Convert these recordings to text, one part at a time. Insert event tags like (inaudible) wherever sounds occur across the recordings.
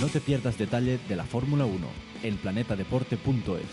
No te pierdas detalle de la Fórmula 1 en planetadeporte.es.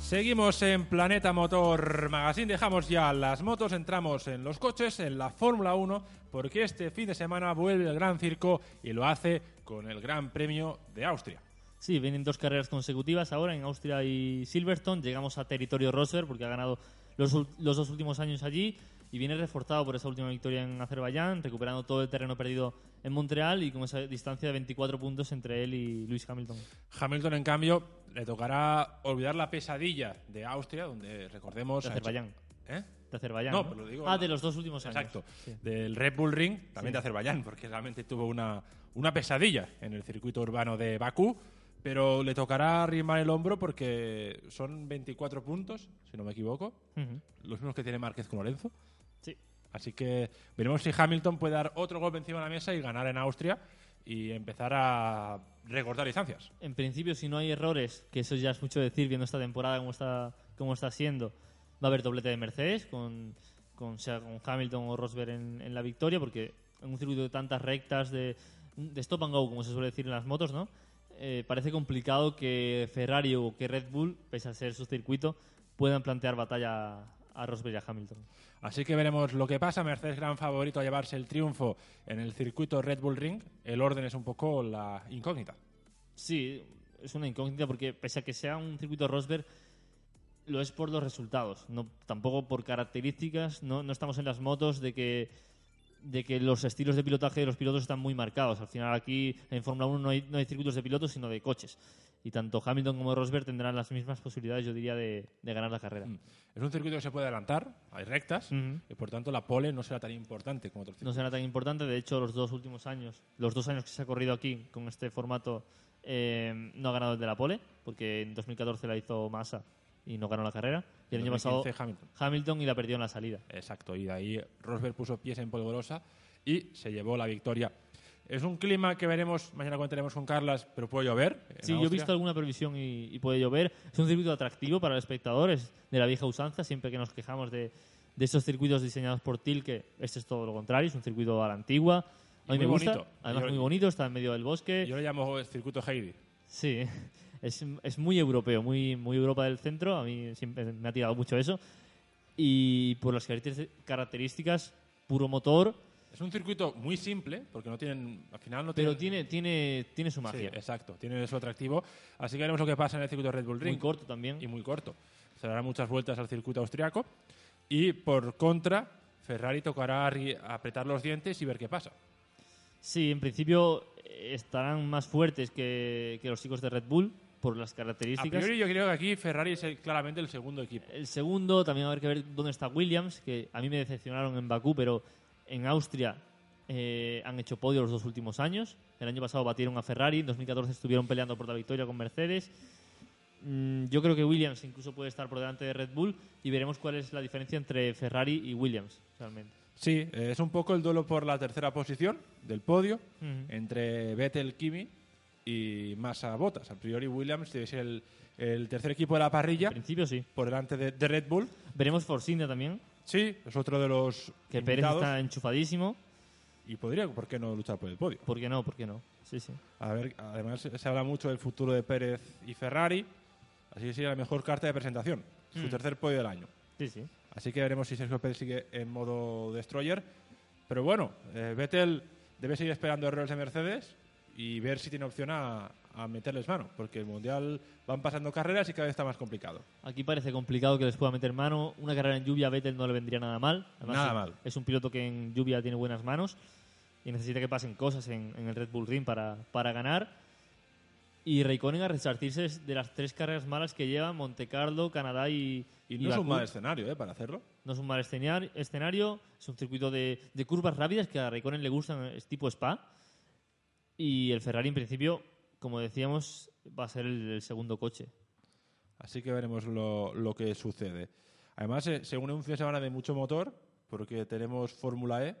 Seguimos en Planeta Motor Magazine, dejamos ya las motos, entramos en los coches, en la Fórmula 1, porque este fin de semana vuelve el Gran Circo y lo hace con el Gran Premio de Austria. Sí, vienen dos carreras consecutivas ahora en Austria y Silverstone. Llegamos a territorio Rosberg porque ha ganado los, los dos últimos años allí y viene reforzado por esa última victoria en Azerbaiyán, recuperando todo el terreno perdido en Montreal y con esa distancia de 24 puntos entre él y Lewis Hamilton. Hamilton, en cambio, le tocará olvidar la pesadilla de Austria, donde recordemos. De Azerbaiyán. ¿Eh? De Azerbaiyán. No, ¿no? pero lo digo- ah, de los dos últimos años. Exacto. Sí. Del Red Bull Ring, también Sí. de Azerbaiyán, porque realmente tuvo una, una pesadilla en el circuito urbano de Bakú. Pero le tocará arrimar el hombro porque son 24 puntos, si no me equivoco. Ujú. Los mismos que tiene Márquez con Lorenzo. Sí. Así que veremos si Hamilton puede dar otro golpe encima de la mesa y ganar en Austria y empezar a recortar distancias. En principio, si no hay errores, que eso ya es mucho decir viendo esta temporada como está, como está siendo, va a haber doblete de Mercedes con, con, sea con Hamilton o Rosberg en, en la victoria, porque en un circuito de tantas rectas, de, de stop and go, como se suele decir en las motos, ¿no? Eh, parece complicado que Ferrari o que Red Bull, pese a ser su circuito, puedan plantear batalla a Rosberg y a Hamilton. Así que veremos lo que pasa. Mercedes gran favorito a llevarse el triunfo en el circuito Red Bull Ring. El orden es un poco la incógnita. Sí, es una incógnita porque pese a que sea un circuito Rosberg, lo es por los resultados, no tampoco por características. No, no estamos en las motos de que de que los estilos de pilotaje de los pilotos están muy marcados. Al final aquí en Fórmula 1 no hay, no hay circuitos de pilotos, sino de coches. Y tanto Hamilton como Rosberg tendrán las mismas posibilidades, yo diría, de, de ganar la carrera. Es un circuito que se puede adelantar, hay rectas, y por tanto la pole no será tan importante como otros no circuitos. será tan importante. De hecho, los dos últimos años, los dos años que se ha corrido aquí con este formato, eh, no ha ganado el de la pole, porque en 2014 la hizo Massa y no ganó la carrera. Y el año pasado 2015 Hamilton. Hamilton y la perdió en la salida. Exacto, y de ahí Rosberg puso pies en polvorosa y se llevó la victoria. Es un clima que veremos, mañana comentaremos con Carlas, pero puede llover. Sí, yo he Austria. visto alguna previsión y, y puede llover. Es un circuito atractivo para el espectador, es de la vieja usanza, siempre que nos quejamos de, de esos circuitos diseñados por TIL, que este es todo lo contrario, es un circuito a la antigua. A mí muy me gusta, bonito. además Yo- muy bonito, está en medio del bosque. Yo lo llamo el circuito Heidi. Sí, es, es muy europeo, muy, muy Europa del centro. A mí siempre me ha tirado mucho eso. Y por las características, puro motor, Es un circuito muy simple, porque no tienen, al final no pero tienen... tiene, tiene, tiene su Sí, magia. exacto, tiene su atractivo. Así que veremos lo que pasa en el circuito Red Bull Ring. muy corto también. y muy corto. Se darán muchas vueltas al circuito austriaco. Y por contra, Ferrari tocará apretar los dientes y ver qué pasa. Sí, en principio eh, estarán más fuertes que, que los chicos de Red Bull por las A características. priori yo creo que aquí Ferrari es el- claramente el segundo equipo. El segundo, también va a haber que ver dónde está Williams, que a mí me decepcionaron en Bakú, pero en Austria eh, han hecho podio los dos últimos años. El año pasado batieron a Ferrari, en 2014 estuvieron peleando por la victoria con Mercedes. Mm, yo creo que Williams incluso puede estar por delante de Red Bull y veremos cuál es la diferencia entre Ferrari y Williams realmente. Sí, eh, es un poco el duelo por la tercera posición del podio Ujú. entre Vettel, Kimi y Massa Bottas. A priori Williams debe ser el, el tercer equipo de la parrilla En principio sí. por delante de, de Red Bull. Veremos Force India también, Sí, es otro de los que Pérez invitados está enchufadísimo. y podría, ¿por qué no luchar por el podio? ¿Por qué no? ¿Por qué no? Sí, sí. A ver, además se habla mucho del futuro de Pérez y Ferrari, así que sería la mejor carta de presentación, su Mm. tercer podio del año. Sí, sí. Así que veremos si Sergio Pérez sigue en modo destroyer. Pero bueno, eh, Vettel debe seguir esperando errores de Mercedes y ver si tiene opción a, a meterles mano, porque el Mundial van pasando carreras y cada vez está más complicado. Aquí parece complicado que les pueda meter mano. Una carrera en lluvia a Vettel no le vendría nada mal. Nada es, mal. Es un piloto que en lluvia tiene buenas manos y necesita que pasen cosas en, en el Red Bull Ring para, para ganar. Y Raikkonen a resartirse de las tres carreras malas que lleva Monte Carlo, Canadá y, Y y no es un mal escenario ¿eh? para hacerlo. No es un mal escenario es un circuito de, de curvas rápidas que a Raikkonen le gustan, es tipo Spa. Y el Ferrari, en principio, como decíamos, va a ser el, el segundo coche. Así que veremos lo, lo que sucede. Además, eh, se une un fin de semana de mucho motor, porque tenemos Fórmula E,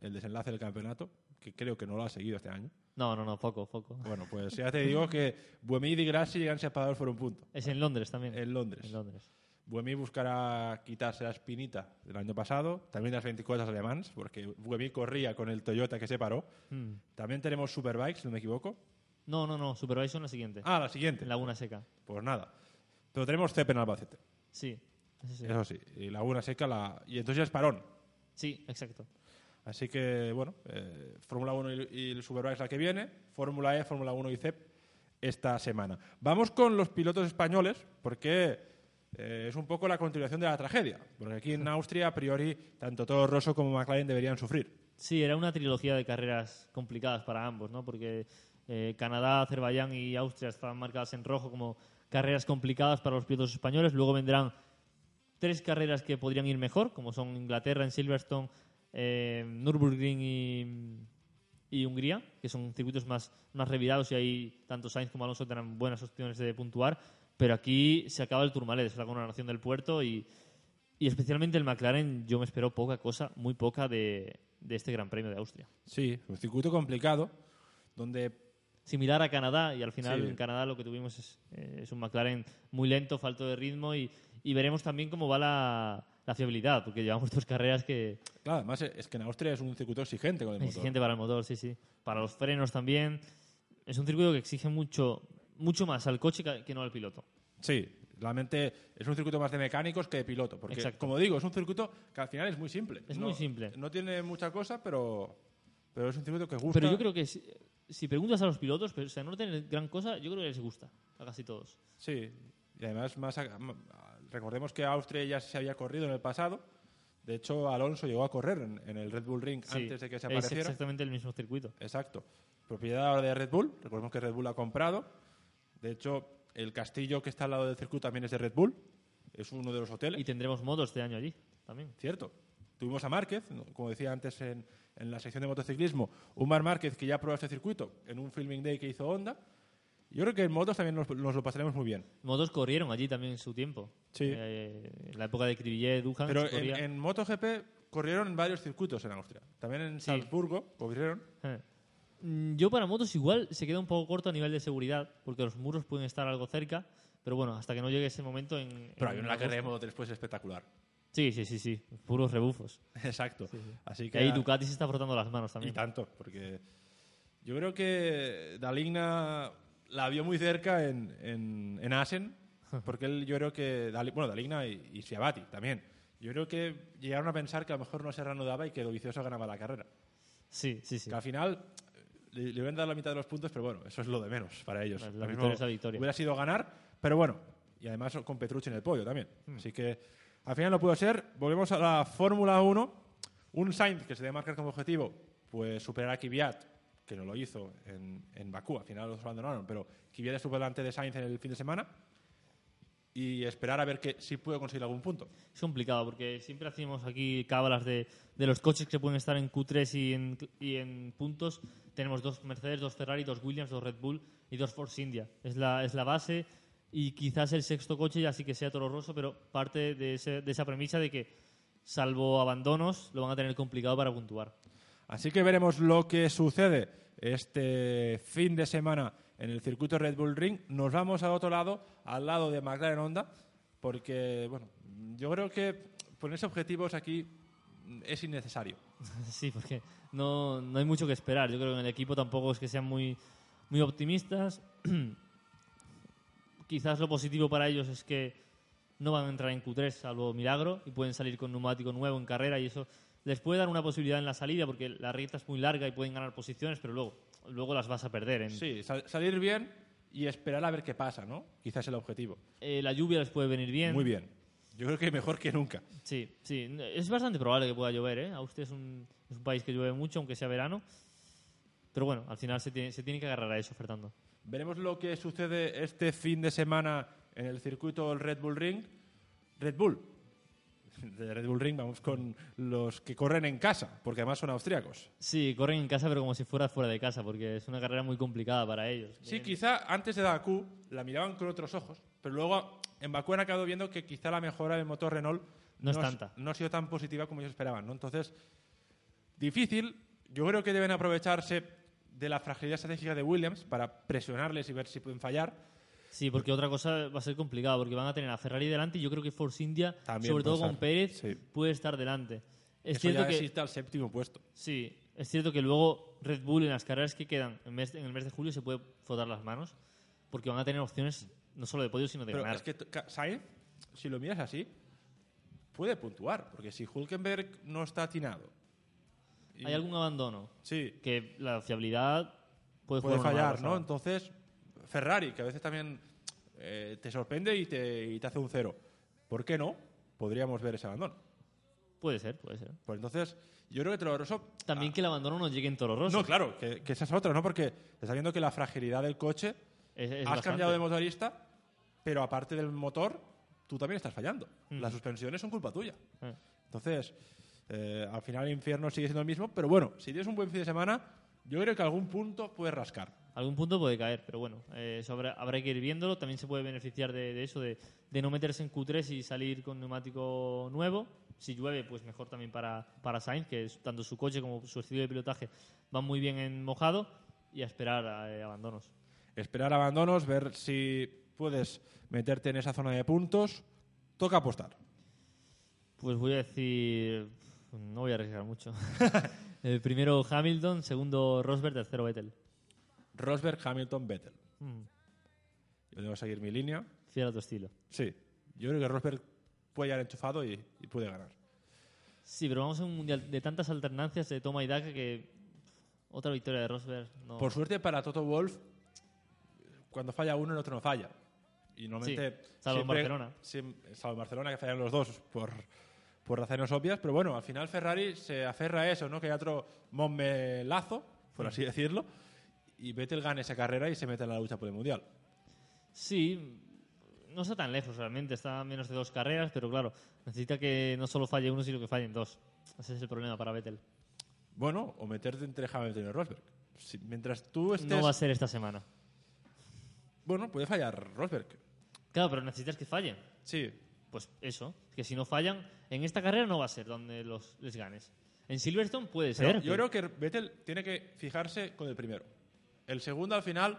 el desenlace del campeonato, que creo que no lo ha seguido este año. No, no, no, poco, poco. Bueno, pues ya te digo que Buemi y Grassi llegan separados por un punto. Es en Londres también. En Londres. En Londres. Buemi buscará quitarse la espinita del año pasado, también las 24 alemans, porque Buemi corría con el Toyota que se paró. Mm. También tenemos Superbikes, si no me equivoco. No, no, no, Supervision la siguiente. Ah, la siguiente. En Laguna Seca. Pues nada. Pero tenemos CEP en Albacete. Sí, eso sí. Eso sí. Y Laguna Seca, la... y entonces ya es parón. Sí, exacto. Así que, bueno, eh, Fórmula 1 y, y el Superbikes la que viene, Fórmula E, Fórmula 1 y CEP esta semana. Vamos con los pilotos españoles, porque eh, es un poco la continuación de la tragedia. Porque aquí en (laughs) Austria, a priori, tanto Toro Rosso como McLaren deberían sufrir. Sí, era una trilogía de carreras complicadas para ambos, ¿no? Porque eh, Canadá, Azerbaiyán y Austria estaban marcadas en rojo como carreras complicadas para los pilotos españoles. Luego vendrán tres carreras que podrían ir mejor, como son Inglaterra en Silverstone, eh, Nürburgring y, y Hungría, que son circuitos más, más revirados y ahí tanto Sainz como Alonso tendrán buenas opciones de puntuar. Pero aquí se acaba el Tourmalet, es la coronación del puerto y, y especialmente el McLaren, yo me espero poca cosa, muy poca de, de este Gran Premio de Austria. Sí, un circuito complicado, donde Similar a Canadá, y al final Sí. en Canadá lo que tuvimos es, eh, es un McLaren muy lento, falto de ritmo, y, y veremos también cómo va la, la fiabilidad, porque llevamos dos carreras que Claro, además es que en Austria es un circuito exigente con el motor. exigente para el motor, sí, sí. Para los frenos también. Es un circuito que exige mucho, mucho más al coche que no al piloto. Sí, realmente es un circuito más de mecánicos que de piloto. Porque, Exacto. como digo, es un circuito que al final es muy simple. Es No- muy simple. No tiene mucha cosa, pero, pero es un circuito que gusta. Pero yo creo que si, si preguntas a los pilotos, pero, o sea, no tienen gran cosa, yo creo que les gusta a casi todos. Sí, y además, más recordemos que Austria ya se había corrido en el pasado. De hecho, Alonso llegó a correr en, en el Red Bull Ring Sí, antes de que se es apareciera. exactamente el mismo circuito. Exacto. Propiedad ahora de Red Bull. Recordemos que Red Bull ha comprado. De hecho, el castillo que está al lado del circuito también es de Red Bull. Es uno de los hoteles. Y tendremos modos este año allí también. Cierto. Tuvimos a Márquez, como decía antes en, en la sección de motociclismo, un Mar Márquez que ya probó este circuito en un filming day que hizo Honda. Yo creo que en motos también nos, nos lo pasaremos muy bien. Modos corrieron allí también en su tiempo. Sí. Eh, en la época de Cribillet, Pero en, en MotoGP corrieron en varios circuitos en Austria. También en Sí. Salzburgo corrieron. Eh. Mm, Yo para motos igual se queda un poco corto a nivel de seguridad, porque los muros pueden estar algo cerca, pero bueno, hasta que no llegue ese momento en... Pero hay en una carrera de. Moto 3 pues espectacular. Sí, sí, sí, sí, puros rebufos. Exacto. Así Y que ahí Ducati se está frotando las manos Y también. tanto, porque yo creo que Daligna la vio muy cerca en, en, en Asen, (laughs) porque él, yo creo que, bueno, Daligna y, y Schiavati también. Yo creo que llegaron a pensar que a lo mejor no se reanudaba y que Dovizioso ganaba la carrera. Sí, sí, sí. Que al final le, le hubieran dado la mitad de los puntos, pero bueno, eso es lo de menos para ellos. La- la victoria es la victoria. Hubiera sido ganar, pero bueno, y además con Petrucci en el podio también. Hmm. Así que al final no pudo ser. Volvemos a la Fórmula 1 Un Sainz que se debe marcar como objetivo, pues superar a Kvyat, que no lo hizo en, en Bakú, al final los abandonaron, pero Kvyat estuvo delante de Sainz en el fin de semana y esperar a ver que si puede conseguir algún punto. Es complicado porque siempre hacemos aquí cábalas de, de los coches que pueden estar en Q3 y en, y en puntos. Tenemos dos Mercedes, dos Ferrari, dos Williams, dos Red Bull y dos Force India. Es la, es la base y quizás el sexto coche ya sí que sea Toro Rosso, pero parte de, ese- de esa premisa de que, salvo abandonos, lo van a tener complicado para puntuar. Así que veremos lo que sucede este fin de semana en el circuito Red Bull Ring. Nos vamos al otro lado, al lado de McLaren Honda, porque bueno, yo creo que ponerse objetivos aquí es innecesario. (laughs) Sí, porque no, no hay mucho que esperar. Yo creo que en el equipo tampoco es que sean muy, muy optimistas. (clears throat) Quizás lo positivo para ellos es que no van a entrar en Q3 salvo milagro y pueden salir con neumático nuevo en carrera y eso les puede dar una posibilidad en la salida porque la recta es muy larga y pueden ganar posiciones, pero luego, luego las vas a perder. En, Sí, sal- salir bien y esperar a ver qué pasa, ¿no? Quizás el objetivo. Eh, la lluvia les puede venir bien. Muy bien. Yo creo que mejor que nunca. Sí, sí. Es bastante probable que pueda llover, ¿eh? Austria es un, es un país que llueve mucho, aunque sea verano. Pero bueno, al final se tiene, se tiene que agarrar a eso, Fernando. Veremos lo que sucede este fin de semana en el circuito del Red Bull Ring. Red Bull. (laughs) De Red Bull Ring vamos con los que corren en casa, porque además son austríacos. Sí, corren en casa, pero como si fuera fuera de casa, porque es una carrera muy complicada para ellos. Sí, quizá antes de Bakú la miraban con otros ojos, pero luego en Bakú han acabado viendo que quizá la mejora del motor Renault No es ha- tanta. no ha sido tan positiva como ellos esperaban. ¿no? Entonces, difícil. Yo creo que deben aprovecharse de la fragilidad estratégica de Williams para presionarles y ver si pueden fallar. Sí, porque otra cosa va a ser complicado, porque van a tener a Ferrari delante y yo creo que Force India, También sobre todo con. Pérez, Sí. puede estar delante. Es Eso cierto ya que existe al séptimo puesto. sí, es cierto que luego Red Bull en las carreras que quedan en, mes- en el mes de julio se puede frotar las manos, porque van a tener opciones no solo de podio, sino de Pero ganar. es que Sainz, si lo miras así, puede puntuar, porque si Hulkenberg no está atinado. Hay algún abandono Sí, que la fiabilidad puede, puede fallar, ¿no? Entonces, Ferrari, que a veces también eh, te sorprende y te, y te hace un cero. ¿Por qué no? Podríamos ver ese abandono. Puede ser, puede ser. Pues entonces, yo creo que Toro Rosso... También que el abandono no llegue en Toro Rosso. No, claro, que, que esa es otra, ¿no? Porque está viendo que la fragilidad del coche... Es- es has bastante. cambiado de motorista, pero aparte del motor, tú también estás fallando. Mm. Las suspensiones son culpa tuya. Eh. Entonces, eh, al final el infierno sigue siendo el mismo, pero bueno, si tienes un buen fin de semana, yo creo que algún punto puedes rascar. Algún punto puede caer, pero bueno, eh, eso habrá, habrá que ir viéndolo. También se puede beneficiar de, de eso, de, de no meterse en Q3 y salir con neumático nuevo. Si llueve, pues mejor también para, para Sainz, que es- tanto su coche como su estilo de pilotaje van muy bien en mojado y a esperar a, eh, abandonos. Esperar abandonos, ver si puedes meterte en esa zona de puntos. Toca apostar. Pues voy a decir. No voy a arriesgar mucho. (laughs) El primero Hamilton, segundo Rosberg, tercero Vettel. Rosberg, Hamilton, Vettel. Mm, Yo debo seguir mi línea. fiel a tu estilo. Sí, yo creo que Rosberg puede llegar enchufado y, y puede ganar. Sí, pero vamos a un mundial de tantas alternancias de toma y daca que. Otra victoria de Rosberg. No. Por suerte para Toto Wolf, cuando falla uno, el otro no falla. Y normalmente. Sí, salvo en Barcelona. salvo en Barcelona, que fallan los dos por, por razones obvias. Pero bueno, al final Ferrari se aferra a eso, ¿no? Que hay otro mommelazo, por así decirlo. Y Vettel gana esa carrera y se mete en la lucha por el mundial. Sí, no está tan lejos realmente, está a menos de dos carreras, pero claro, necesita que no solo falle uno, sino que fallen dos. Ese es el problema para Vettel. Bueno, o meterte entre Hamilton y Rosberg. Si- mientras tú estés. No va a ser esta semana. Bueno, puede fallar Rosberg. Claro, pero necesitas que fallen. Sí, Pues eso, que si no fallan, en esta carrera no va a ser donde los, les ganes. En Silverstone puede ser. yo creo que Vettel tiene que fijarse con el primero. El segundo, al final,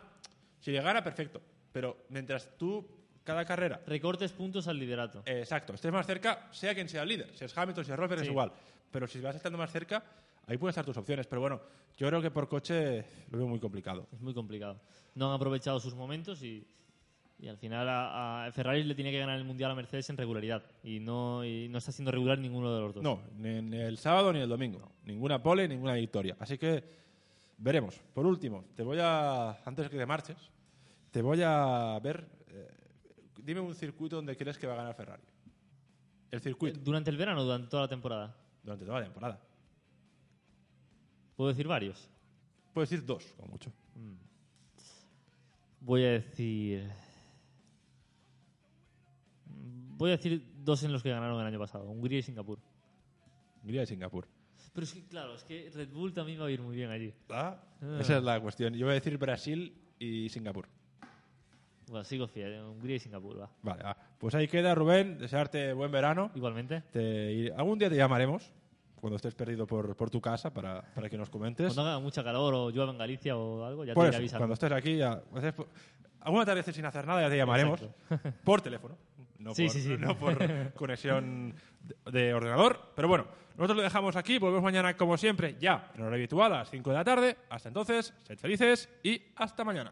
si le gana, perfecto. Pero mientras tú, cada carrera, Recortes puntos al liderato. eh, exacto, estés más cerca, sea quien sea el líder. Si es Hamilton, si es Rosberg, es Sí. igual. Pero si vas estando más cerca, ahí pueden estar tus opciones. Pero bueno, yo creo que por coche lo veo muy complicado. Es muy complicado. No han aprovechado sus momentos y, y al final a, a Ferrari le tiene que ganar el Mundial a Mercedes en regularidad. Y no, y no está siendo regular ninguno de los dos. No, ni, ni el sábado ni el domingo. Ninguna pole, ninguna victoria. Así que veremos. Por último, te voy a, antes de que te marches, te voy a ver, eh, dime un circuito donde crees que va a ganar Ferrari. El circuito, Durante el verano, durante toda la temporada. durante toda la temporada. ¿Puedo decir varios? Puedes decir dos, como mucho. Voy a decir. Voy a decir dos en los que ganaron el año pasado: Hungría y Singapur. Diría de Singapur. Pero es que, claro, es que Red Bull también va a ir muy bien allí. Ah, Esa es la cuestión. Yo voy a decir Brasil y Singapur. Bueno, sigo fiel, en Hungría y Singapur, va. Vale, va. pues ahí queda, Rubén. Desearte buen verano. Igualmente. Te- y algún día te llamaremos cuando estés perdido por, por tu casa para, para que nos comentes. Cuando haga mucha calor o llueva en Galicia o algo, ya Por te iré avisando. cuando estés aquí, ya, alguna tarde sin hacer nada ya te llamaremos (laughs) por teléfono. No Sí, por, sí, sí. (laughs) No por conexión de, de ordenador. Pero bueno, nosotros lo dejamos aquí. Volvemos mañana, como siempre, ya en hora habitual a las 5 de la tarde. Hasta entonces, sed felices y hasta mañana.